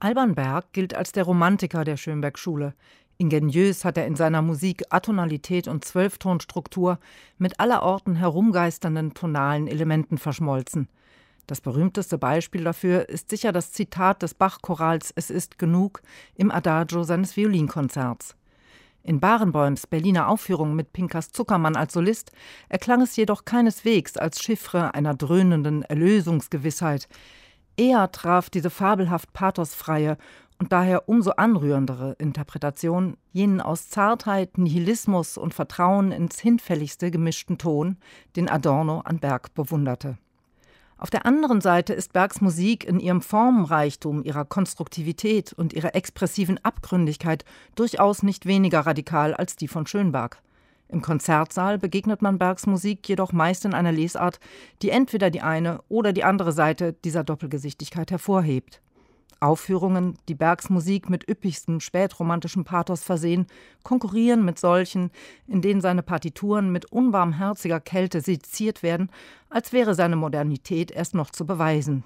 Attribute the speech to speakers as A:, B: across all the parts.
A: Alban Berg gilt als der Romantiker der Schönberg-Schule. Ingeniös hat er in seiner Musik Atonalität und Zwölftonstruktur mit allerorten herumgeisternden tonalen Elementen verschmolzen. Das berühmteste Beispiel dafür ist sicher das Zitat des Bach-Chorals Es ist genug im Adagio seines Violinkonzerts. In Barenbäums Berliner Aufführung mit Pinkas Zuckermann als Solist erklang es jedoch keineswegs als Chiffre einer dröhnenden Erlösungsgewissheit. Eher traf diese fabelhaft pathosfreie und daher umso anrührendere Interpretation jenen aus Zartheit, Nihilismus und Vertrauen ins Hinfälligste gemischten Ton, den Adorno an Berg bewunderte. Auf der anderen Seite ist Bergs Musik in ihrem Formenreichtum, ihrer Konstruktivität und ihrer expressiven Abgründigkeit durchaus nicht weniger radikal als die von Schönberg. Im Konzertsaal begegnet man Bergs Musik jedoch meist in einer Lesart, die entweder die eine oder die andere Seite dieser Doppelgesichtigkeit hervorhebt. Aufführungen, die Bergs Musik mit üppigstem spätromantischem Pathos versehen, konkurrieren mit solchen, in denen seine Partituren mit unbarmherziger Kälte seziert werden, als wäre seine Modernität erst noch zu beweisen.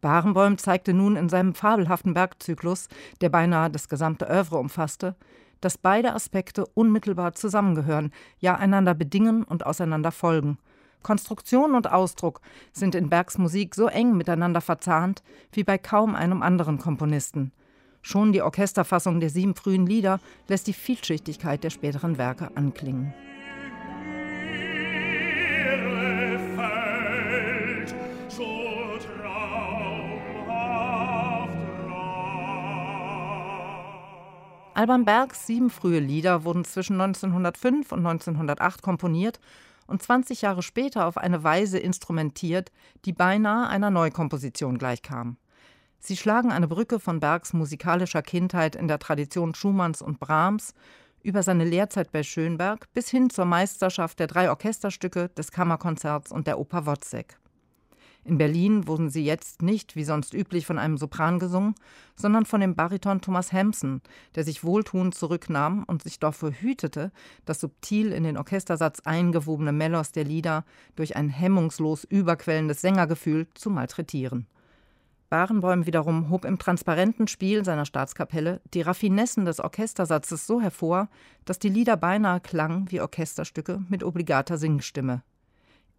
A: Barenboim zeigte nun in seinem fabelhaften Bergzyklus, der beinahe das gesamte Övre umfasste, dass beide Aspekte unmittelbar zusammengehören, ja einander bedingen und auseinander folgen – Konstruktion und Ausdruck sind in Bergs Musik so eng miteinander verzahnt wie bei kaum einem anderen Komponisten. Schon die Orchesterfassung der sieben frühen Lieder lässt die Vielschichtigkeit der späteren Werke anklingen. Alban Bergs sieben frühe Lieder wurden zwischen 1905 und 1908 komponiert und 20 Jahre später auf eine Weise instrumentiert, die beinahe einer Neukomposition gleichkam. Sie schlagen eine Brücke von Bergs musikalischer Kindheit in der Tradition Schumanns und Brahms über seine Lehrzeit bei Schönberg bis hin zur Meisterschaft der drei Orchesterstücke, des Kammerkonzerts und der Oper Wozzeck. In Berlin wurden sie jetzt nicht, wie sonst üblich, von einem Sopran gesungen, sondern von dem Bariton Thomas Hampson, der sich wohltuend zurücknahm und sich dafür hütete, das subtil in den Orchestersatz eingewobene Melos der Lieder durch ein hemmungslos überquellendes Sängergefühl zu malträtieren. Barenbäum wiederum hob im transparenten Spiel seiner Staatskapelle die Raffinessen des Orchestersatzes so hervor, dass die Lieder beinahe klangen wie Orchesterstücke mit obligater Singstimme.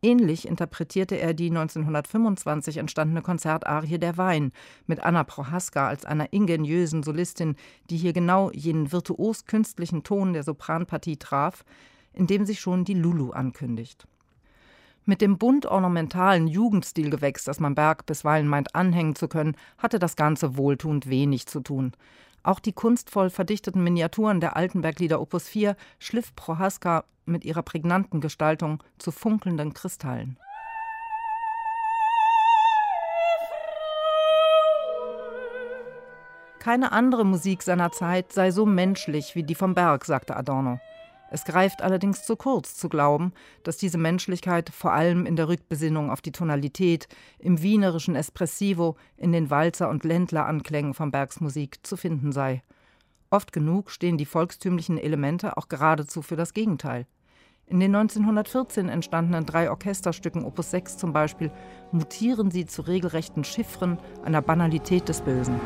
A: Ähnlich interpretierte er die 1925 entstandene Konzertarie Der Wein mit Anna Prohaska als einer ingeniösen Solistin, die hier genau jenen virtuos künstlichen Ton der Sopranpartie traf, in dem sich schon die Lulu ankündigt. Mit dem bunt ornamentalen Jugendstilgewächs, das man Berg bisweilen meint anhängen zu können, hatte das Ganze wohltuend wenig zu tun. Auch die kunstvoll verdichteten Miniaturen der Altenberglieder Opus 4 schliff Prohaska mit ihrer prägnanten Gestaltung zu funkelnden Kristallen. Keine andere Musik seiner Zeit sei so menschlich wie die vom Berg, sagte Adorno. Es greift allerdings zu kurz zu glauben, dass diese Menschlichkeit vor allem in der Rückbesinnung auf die Tonalität, im wienerischen Espressivo, in den Walzer- und Ländleranklängen von Bergsmusik zu finden sei. Oft genug stehen die volkstümlichen Elemente auch geradezu für das Gegenteil. In den 1914 entstandenen drei Orchesterstücken Opus 6 zum Beispiel mutieren sie zu regelrechten Chiffren einer Banalität des Bösen.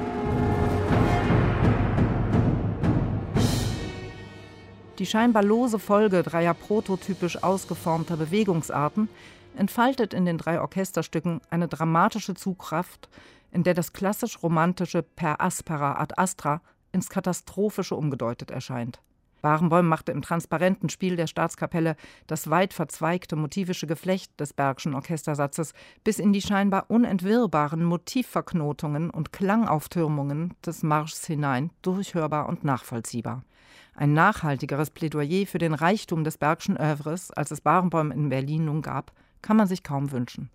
A: Die scheinbar lose Folge dreier prototypisch ausgeformter Bewegungsarten entfaltet in den drei Orchesterstücken eine dramatische Zugkraft, in der das klassisch-romantische per aspera ad astra ins Katastrophische umgedeutet erscheint. Barenboim machte im transparenten Spiel der Staatskapelle das weit verzweigte motivische Geflecht des Bergschen Orchestersatzes bis in die scheinbar unentwirrbaren Motivverknotungen und Klangauftürmungen des Marschs hinein durchhörbar und nachvollziehbar. Ein nachhaltigeres Plädoyer für den Reichtum des Bergschen Övres, als es Barenboim in Berlin nun gab, kann man sich kaum wünschen